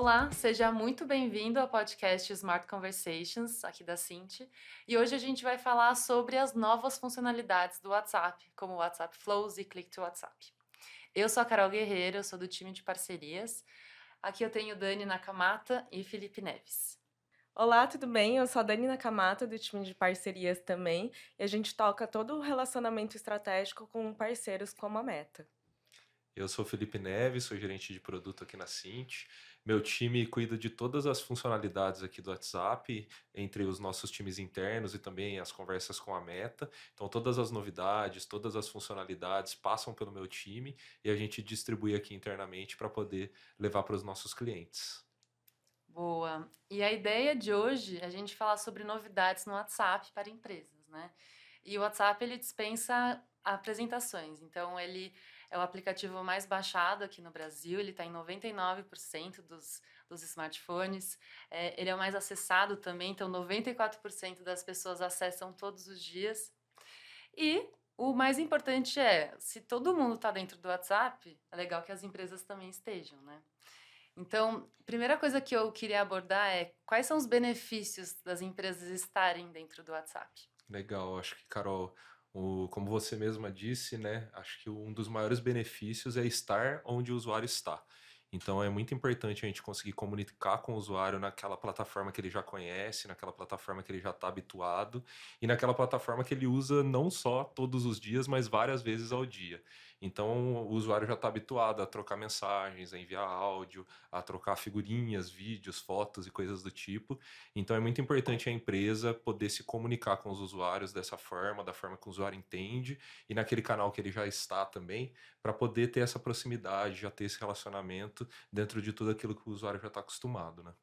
Olá, seja muito bem-vindo ao podcast Smart Conversations, aqui da Cinti. E hoje a gente vai falar sobre as novas funcionalidades do WhatsApp, como o WhatsApp Flows e Click to WhatsApp. Eu sou a Carol Guerreiro, eu sou do time de parcerias. Aqui eu tenho Dani Nakamata e Felipe Neves. Olá, tudo bem? Eu sou a Dani Nakamata, do time de parcerias também, e a gente toca todo o relacionamento estratégico com parceiros como a Meta. Eu sou Felipe Neves, sou gerente de produto aqui na Cint. Meu time cuida de todas as funcionalidades aqui do WhatsApp, entre os nossos times internos e também as conversas com a Meta. Então, todas as novidades, todas as funcionalidades passam pelo meu time e a gente distribui aqui internamente para poder levar para os nossos clientes. Boa. E a ideia de hoje é a gente falar sobre novidades no WhatsApp para empresas, né? E o WhatsApp ele dispensa apresentações. Então, ele é o aplicativo mais baixado aqui no Brasil, ele está em 99% dos, dos smartphones. É, ele é o mais acessado também, então 94% das pessoas acessam todos os dias. E o mais importante é, se todo mundo está dentro do WhatsApp, é legal que as empresas também estejam, né? Então, primeira coisa que eu queria abordar é quais são os benefícios das empresas estarem dentro do WhatsApp. Legal, acho que, Carol, o, como você mesma disse, né, acho que um dos maiores benefícios é estar onde o usuário está. Então é muito importante a gente conseguir comunicar com o usuário naquela plataforma que ele já conhece, naquela plataforma que ele já está habituado e naquela plataforma que ele usa não só todos os dias, mas várias vezes ao dia. Então o usuário já está habituado a trocar mensagens, a enviar áudio, a trocar figurinhas, vídeos, fotos e coisas do tipo. Então é muito importante a empresa poder se comunicar com os usuários dessa forma, da forma que o usuário entende e naquele canal que ele já está também, para poder ter essa proximidade, já ter esse relacionamento dentro de tudo aquilo que o usuário já está acostumado, né?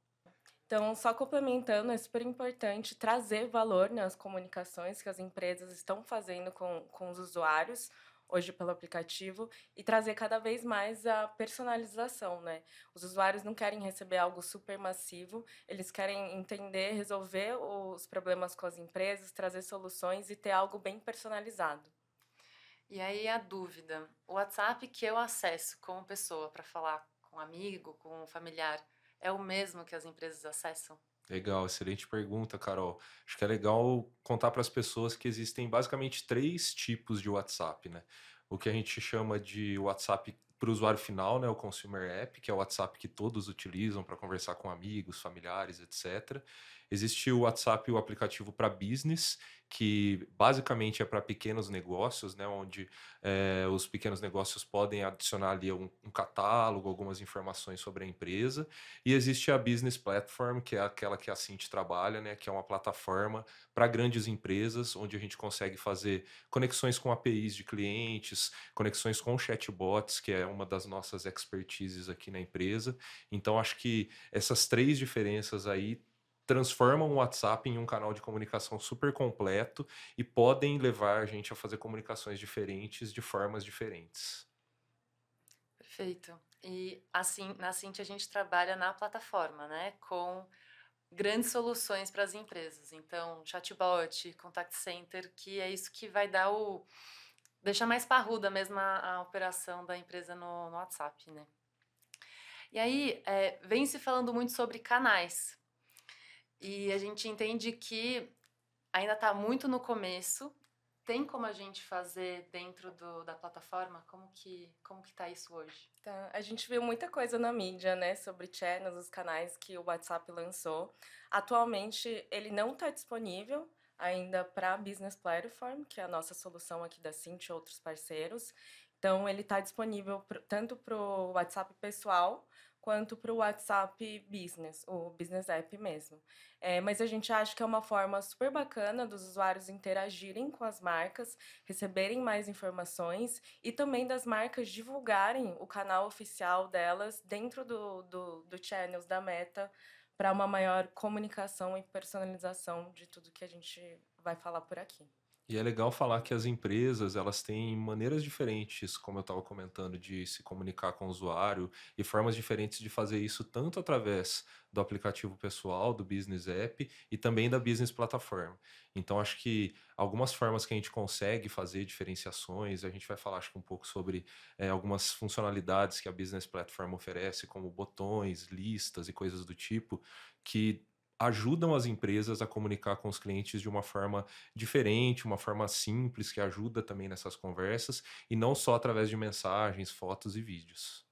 Então, só complementando, é super importante trazer valor nas comunicações que as empresas estão fazendo com, com os usuários, hoje pelo aplicativo e trazer cada vez mais a personalização, né? Os usuários não querem receber algo super massivo, eles querem entender, resolver os problemas com as empresas, trazer soluções e ter algo bem personalizado. E aí a dúvida, o WhatsApp que eu acesso como pessoa para falar com um amigo, com um familiar, é o mesmo que as empresas acessam? Legal, excelente pergunta, Carol. Acho que é legal contar para as pessoas que existem basicamente três tipos de WhatsApp, né? O que a gente chama de WhatsApp para o usuário final, né, o Consumer App, que é o WhatsApp que todos utilizam para conversar com amigos, familiares, etc. Existe o WhatsApp, o aplicativo para business, que basicamente é para pequenos negócios, né, onde é, os pequenos negócios podem adicionar ali um, um, catálogo, algumas informações sobre a empresa. E existe a Business Platform, que é aquela que a Cint trabalha, né, que é uma plataforma para grandes empresas, onde a gente consegue fazer conexões com APIs de clientes, conexões com chatbots, que é uma das nossas expertises aqui na empresa. Então, acho que essas três diferenças aí transformam o WhatsApp em um canal de comunicação super completo e podem levar a gente a fazer comunicações diferentes de formas diferentes. Perfeito. E assim, na Cinti a gente trabalha na plataforma, né, com grandes soluções para as empresas. Então, chatbot, contact center, que é isso que vai dar o deixar mais parruda mesmo a, a operação da empresa no, no, WhatsApp, né? E aí, é, vem se falando muito sobre canais, e a gente entende que ainda está muito no começo. Tem como a gente fazer dentro do, da plataforma? Como que como que está isso hoje? Tá. A gente viu muita coisa na mídia, né, sobre channels, os canais que o WhatsApp lançou. Atualmente ele não está disponível ainda para a Business Platform, que é a nossa solução aqui da Cint e outros parceiros. Então ele está disponível tanto para o WhatsApp pessoal quanto para o WhatsApp Business, o Business App mesmo. É, mas a gente acha que é uma forma super bacana dos usuários interagirem com as marcas, receberem mais informações e também das marcas divulgarem o canal oficial delas dentro do, do, do channels da Meta para uma maior comunicação e personalização de tudo que a gente vai falar por aqui. E é legal falar que as empresas, elas têm maneiras diferentes, como eu estava comentando, de se comunicar com o usuário e formas diferentes de fazer isso tanto através do aplicativo pessoal, do Business App e também da Business Plataforma. Então, acho que algumas formas que a gente consegue fazer diferenciações, a gente vai falar acho que um pouco sobre é, algumas funcionalidades que a Business Platform oferece, como botões, listas e coisas do tipo, que ajudam as empresas a comunicar com os clientes de uma forma diferente, uma forma simples, que ajuda também nessas conversas, e não só através de mensagens, fotos e vídeos.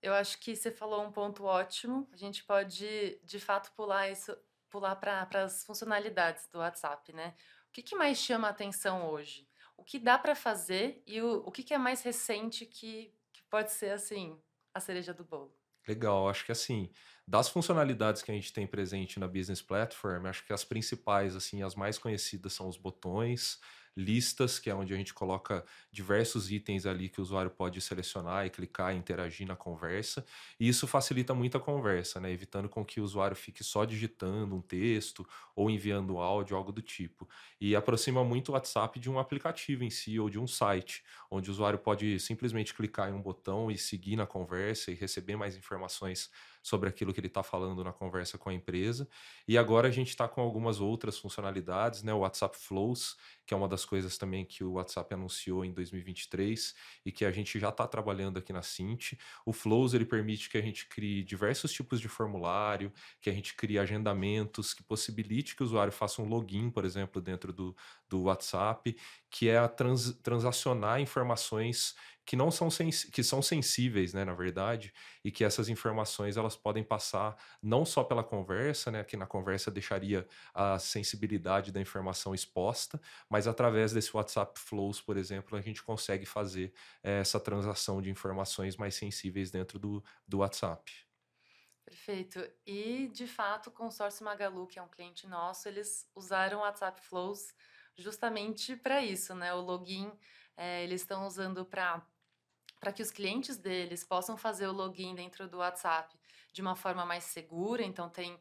Eu acho que você falou um ponto ótimo. A gente pode, de fato, pular isso, pular para as funcionalidades do WhatsApp, né? O que, que mais chama a atenção hoje? O que dá para fazer e o, o que, que é mais recente que, que pode ser, assim, a cereja do bolo? Legal, acho que assim, das funcionalidades que a gente tem presente na Business Platform, acho que as principais, assim, as mais conhecidas são os botões, listas, que é onde a gente coloca diversos itens ali que o usuário pode selecionar e clicar e interagir na conversa. E isso facilita muito a conversa, né? Evitando com que o usuário fique só digitando um texto ou enviando áudio, algo do tipo. E aproxima muito o WhatsApp de um aplicativo em si ou de um site, onde o usuário pode simplesmente clicar em um botão e seguir na conversa e receber mais informações sobre aquilo que ele está falando na conversa com a empresa. E agora a gente está com algumas outras funcionalidades, né? O WhatsApp Flows, que é uma das coisas também que o WhatsApp anunciou em 2023 e que a gente já está trabalhando aqui na Cint. O Flows ele permite que a gente crie diversos tipos de formulário, que a gente crie agendamentos, que possibilite que o usuário faça um login, por exemplo, dentro do, do WhatsApp, que é a trans, transacionar informações que não são que são sensíveis, né, na verdade, e que essas informações elas podem passar não só pela conversa, né, que na conversa deixaria a sensibilidade da informação exposta, mas através desse WhatsApp Flows, por exemplo, a gente consegue fazer é, essa transação de informações mais sensíveis dentro do, do WhatsApp. Perfeito. E, de fato, o consórcio Magalu, que é um cliente nosso, eles usaram o WhatsApp Flows justamente para isso, né? O login é, eles estão usando para para que os clientes deles possam fazer o login dentro do WhatsApp de uma forma mais segura. Então, tem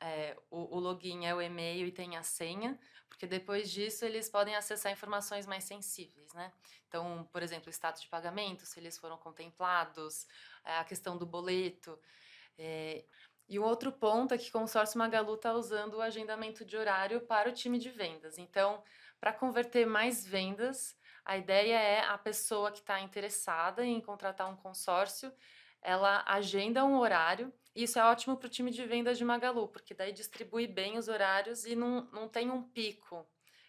é, o, o, login é o e-mail e tem a senha, porque depois disso eles podem acessar informações mais sensíveis, né? Então, por exemplo, o status de pagamento, se eles foram contemplados, é, a questão do boleto. É, e um outro ponto é que o consórcio Magalu está usando o agendamento de horário para o time de vendas. Então, para converter mais vendas, a ideia é a pessoa que está interessada em contratar um consórcio, ela agenda um horário. Isso é ótimo para o time de vendas de Magalu, porque daí distribui bem os horários e não, não tem um pico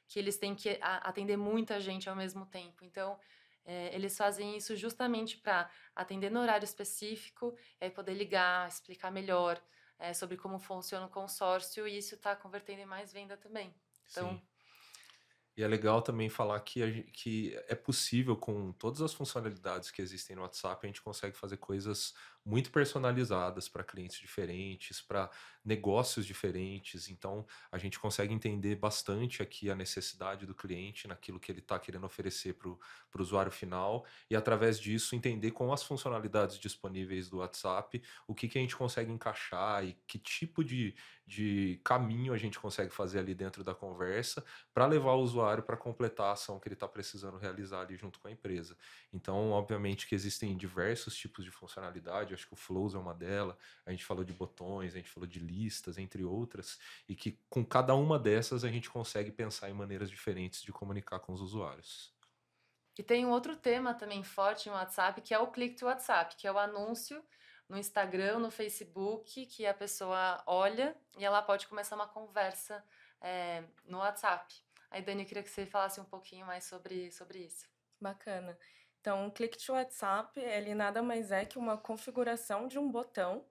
que eles têm que atender muita gente ao mesmo tempo. Então, é, eles fazem isso justamente para atender no horário específico, aí poder ligar, explicar melhor é, sobre como funciona o consórcio, e isso está convertendo em mais venda também. Então, Sim. E é legal também falar que, a, que é possível, com todas as funcionalidades que existem no WhatsApp, a gente consegue fazer coisas muito personalizadas para clientes diferentes, para negócios diferentes. Então, a gente consegue entender bastante aqui a necessidade do cliente naquilo que ele está querendo oferecer para o usuário final e, através disso, entender com as funcionalidades disponíveis do WhatsApp o que, que a gente consegue encaixar e que tipo de, de caminho a gente consegue fazer ali dentro da conversa para levar o usuário para completar a ação que ele está precisando realizar ali junto com a empresa. Então, obviamente que existem diversos tipos de funcionalidade, acho que o Flows é uma delas, a gente falou de botões, a gente falou de listas, entre outras, e que com cada uma dessas a gente consegue pensar em maneiras diferentes de comunicar com os usuários. E tem um outro tema também forte no WhatsApp, que é o click to WhatsApp, que é o anúncio no Instagram, no Facebook, que a pessoa olha e ela pode começar uma conversa é, no WhatsApp. Aí, Dani, eu queria que você falasse um pouquinho mais sobre, sobre isso. Bacana. Então, o Click to WhatsApp, ele nada mais é que uma configuração de um botão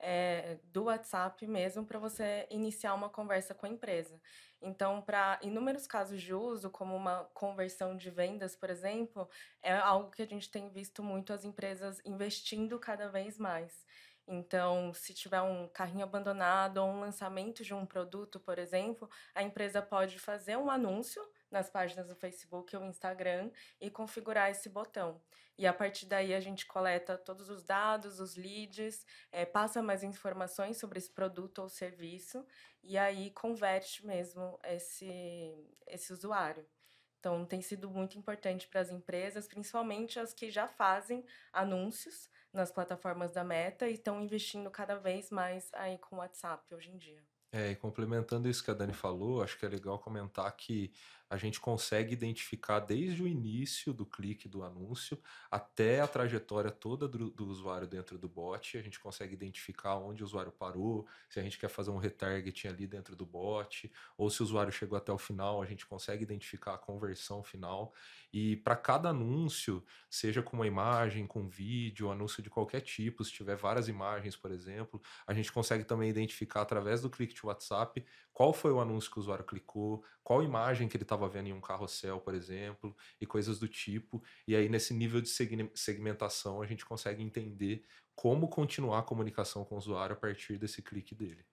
é, do WhatsApp mesmo para você iniciar uma conversa com a empresa. Então, para inúmeros casos de uso, como uma conversão de vendas, por exemplo, é algo que a gente tem visto muito as empresas investindo cada vez mais. Então, se tiver um carrinho abandonado ou um lançamento de um produto, por exemplo, a empresa pode fazer um anúncio nas páginas do Facebook ou Instagram e configurar esse botão. E a partir daí a gente coleta todos os dados, os leads, é, passa mais informações sobre esse produto ou serviço e aí converte mesmo esse, esse usuário. Então, tem sido muito importante para as empresas, principalmente as que já fazem anúncios nas plataformas da Meta e estão investindo cada vez mais aí com o WhatsApp hoje em dia. É, e complementando isso que a Dani falou, acho que é legal comentar que a gente consegue identificar desde o início do clique do anúncio até a trajetória toda do, do, usuário dentro do bot. A gente consegue identificar onde o usuário parou, se a gente quer fazer um retargeting ali dentro do bot, ou se o usuário chegou até o final, a gente consegue identificar a conversão final. E para cada anúncio, seja com uma imagem, com vídeo, anúncio de qualquer tipo, se tiver várias imagens, por exemplo, a gente consegue também identificar através do clique de WhatsApp qual foi o anúncio que o usuário clicou, qual imagem que ele estava vendo em um carrossel, por exemplo, e coisas do tipo. E aí, nesse nível de segmentação, a gente consegue entender como continuar a comunicação com o usuário a partir desse clique dele.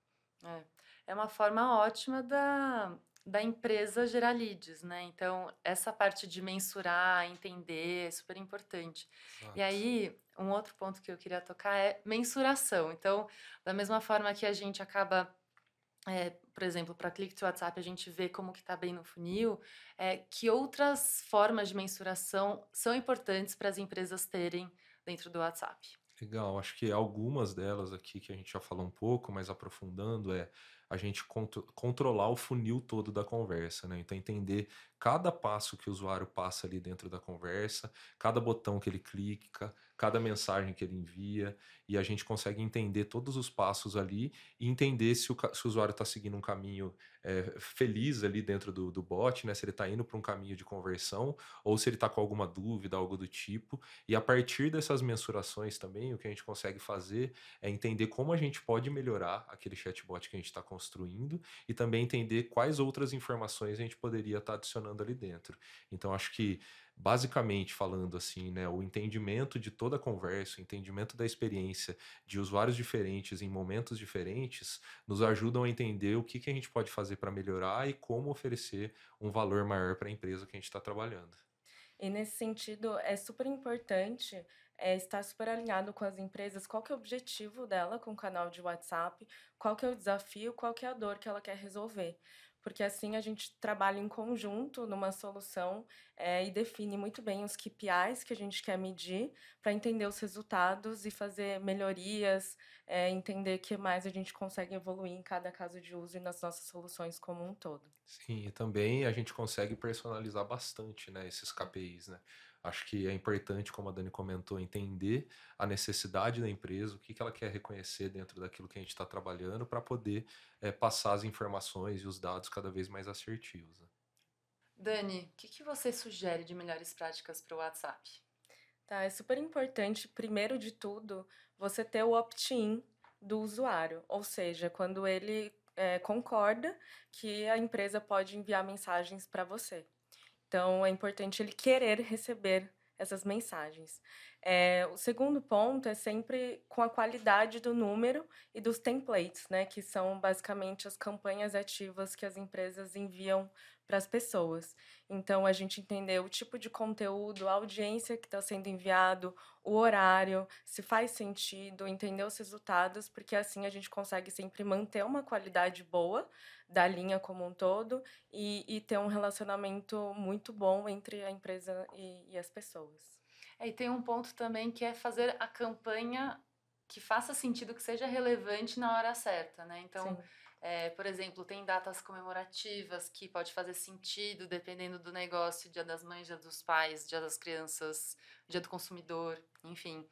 É, é uma forma ótima da, da empresa gerar leads, né? Então, essa parte de mensurar, entender, é super importante. Exato. E aí, um outro ponto que eu queria tocar é mensuração. Então, da mesma forma que a gente acaba é, por exemplo, para clique to WhatsApp a gente vê como que está bem no funil, é, que outras formas de mensuração são importantes para as empresas terem dentro do WhatsApp? Legal, acho que algumas delas aqui que a gente já falou um pouco, mas aprofundando, é a gente controlar o funil todo da conversa, né? Então, entender cada passo que o usuário passa ali dentro da conversa, cada botão que ele clica, cada mensagem que ele envia, e a gente consegue entender todos os passos ali e entender se o, se o usuário está seguindo um caminho é, feliz ali dentro do, do bot, né? Se ele está indo para um caminho de conversão ou se ele está com alguma dúvida, algo do tipo. E a partir dessas mensurações também, o que a gente consegue fazer é entender como a gente pode melhorar aquele chatbot que a gente está construindo e também entender quais outras informações a gente poderia estar tá adicionando ali dentro. Então, acho que basicamente falando assim, né, o entendimento de toda a conversa, o entendimento da experiência de usuários diferentes em momentos diferentes, nos ajudam a entender o que, que a gente pode fazer para melhorar e como oferecer um valor maior para a empresa que a gente está trabalhando. E nesse sentido, é super importante é, estar super alinhado com as empresas, qual que é o objetivo dela com o canal de WhatsApp, qual que é o desafio, qual que é a dor que ela quer resolver porque assim a gente trabalha em conjunto numa solução é, e define muito bem os KPIs que a gente quer medir para entender os resultados e fazer melhorias, é, entender que mais a gente consegue evoluir em cada caso de uso e nas nossas soluções como um todo. Sim, e também a gente consegue personalizar bastante né, esses KPIs, né? Acho que é importante, como a Dani comentou, entender a necessidade da empresa, o que, que ela quer reconhecer dentro daquilo que a gente está trabalhando, para poder é, passar as informações e os dados cada vez mais assertivos. Né? Dani, o que, que você sugere de melhores práticas para o WhatsApp? Tá, é super importante, primeiro de tudo, você ter o opt-in do usuário, ou seja, quando ele é, concorda que a empresa pode enviar mensagens para você. Então, é importante ele querer receber essas mensagens. É, o segundo ponto é sempre com a qualidade do número e dos templates, né, que são basicamente as campanhas ativas que as empresas enviam para as pessoas. Então, a gente entender o tipo de conteúdo, a audiência que está sendo enviado, o horário, se faz sentido, entender os resultados, porque assim a gente consegue sempre manter uma qualidade boa da linha como um todo e, e ter um relacionamento muito bom entre a empresa e, e as pessoas. É, e tem um ponto também que é fazer a campanha que faça sentido, que seja relevante na hora certa, né? Então, é, por exemplo, tem datas comemorativas que pode fazer sentido dependendo do negócio, dia das mães, dia dos pais, dia das crianças, dia do consumidor, enfim.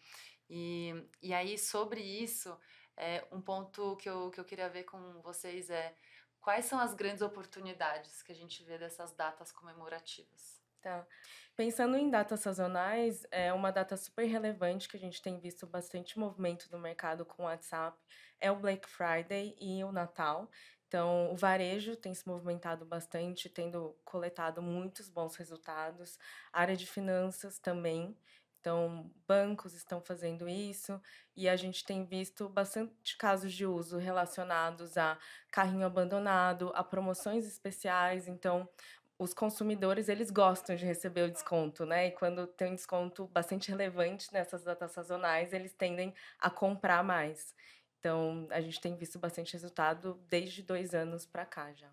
E, e aí, sobre isso, é, um ponto que eu, que eu queria ver com vocês é quais são as grandes oportunidades que a gente vê dessas datas comemorativas? Tá. Pensando em datas sazonais, é uma data super relevante que a gente tem visto bastante movimento no mercado com o WhatsApp, é o Black Friday e o Natal. Então, o varejo tem se movimentado bastante, tendo coletado muitos bons resultados. A área de finanças também. Então, bancos estão fazendo isso e a gente tem visto bastante casos de uso relacionados a carrinho abandonado, a promoções especiais. Então, os consumidores eles gostam de receber o desconto, né? E quando tem um desconto bastante relevante nessas datas sazonais, eles tendem a comprar mais. Então, a gente tem visto bastante resultado desde dois anos para cá já.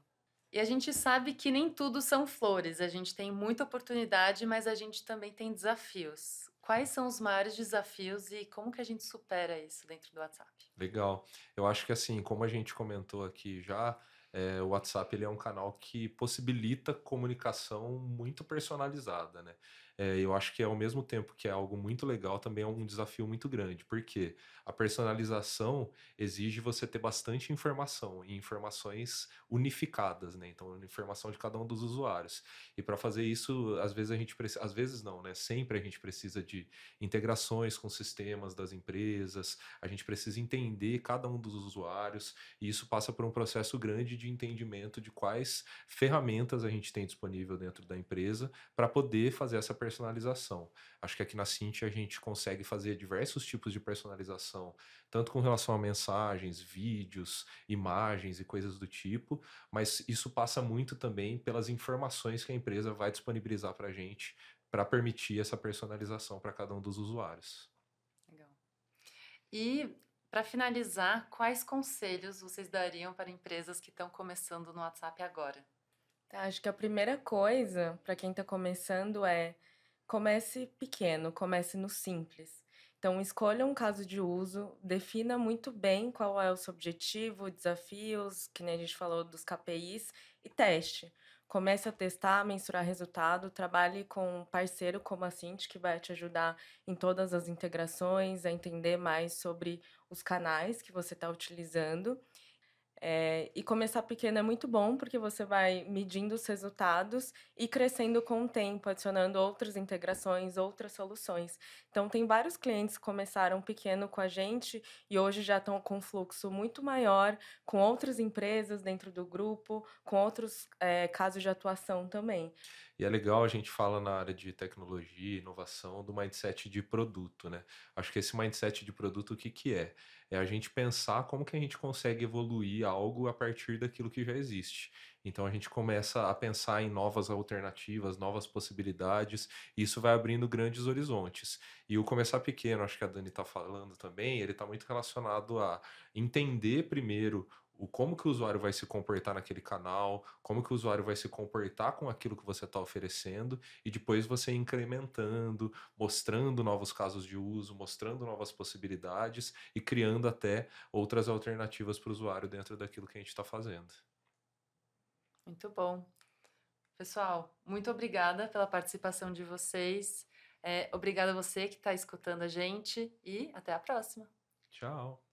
E a gente sabe que nem tudo são flores. A gente tem muita oportunidade, mas a gente também tem desafios. Quais são os maiores desafios e como que a gente supera isso dentro do WhatsApp? Legal. Eu acho que assim, como a gente comentou aqui já, é, o WhatsApp ele é um canal que possibilita comunicação muito personalizada, né? É, eu acho que ao mesmo tempo que é algo muito legal, também é um desafio muito grande, porque a personalização exige você ter bastante informação e informações unificadas, né? Então, informação de cada um dos usuários. E para fazer isso, às vezes a gente precisa, às vezes não, né? Sempre a gente precisa de integrações com sistemas das empresas, a gente precisa entender cada um dos usuários, e isso passa por um processo grande de entendimento de quais ferramentas a gente tem disponível dentro da empresa para poder fazer essa personalização. Acho que aqui na Cinti a gente consegue fazer diversos tipos de personalização, tanto com relação a mensagens, vídeos, imagens e coisas do tipo, mas isso passa muito também pelas informações que a empresa vai disponibilizar para a gente para permitir essa personalização para cada um dos usuários. Legal. E para finalizar, quais conselhos vocês dariam para empresas que estão começando no WhatsApp agora? Tá, acho que a primeira coisa para quem está começando é Comece pequeno, comece no simples. Então, escolha um caso de uso, defina muito bem qual é o seu objetivo, desafios, que nem a gente falou dos KPIs, e teste. Comece a testar, mensurar resultado, trabalhe com um parceiro como a Cint, que vai te ajudar em todas as integrações, a entender mais sobre os canais que você está utilizando. É, e começar pequeno é muito bom, porque você vai medindo os resultados e crescendo com o tempo, adicionando outras integrações, outras soluções. Então, tem vários clientes que começaram pequeno com a gente e hoje já estão com um fluxo muito maior, com outras empresas dentro do grupo, com outros é, casos de atuação também. E é legal a gente fala na área de tecnologia, inovação, do mindset de produto, né? Acho que esse mindset de produto, o que, que é? É a gente pensar como que a gente consegue evoluir algo a partir daquilo que já existe. Então a gente começa a pensar em novas alternativas, novas possibilidades, e isso vai abrindo grandes horizontes. E o começar pequeno, acho que a Dani está falando também, ele está muito relacionado a entender primeiro o como que o usuário vai se comportar naquele canal, como que o usuário vai se comportar com aquilo que você está oferecendo e depois você incrementando, mostrando novos casos de uso, mostrando novas possibilidades e criando até outras alternativas para o usuário dentro daquilo que a gente está fazendo. Muito bom. Pessoal, muito obrigada pela participação de vocês. É, obrigada a você que está escutando a gente e até a próxima. Tchau.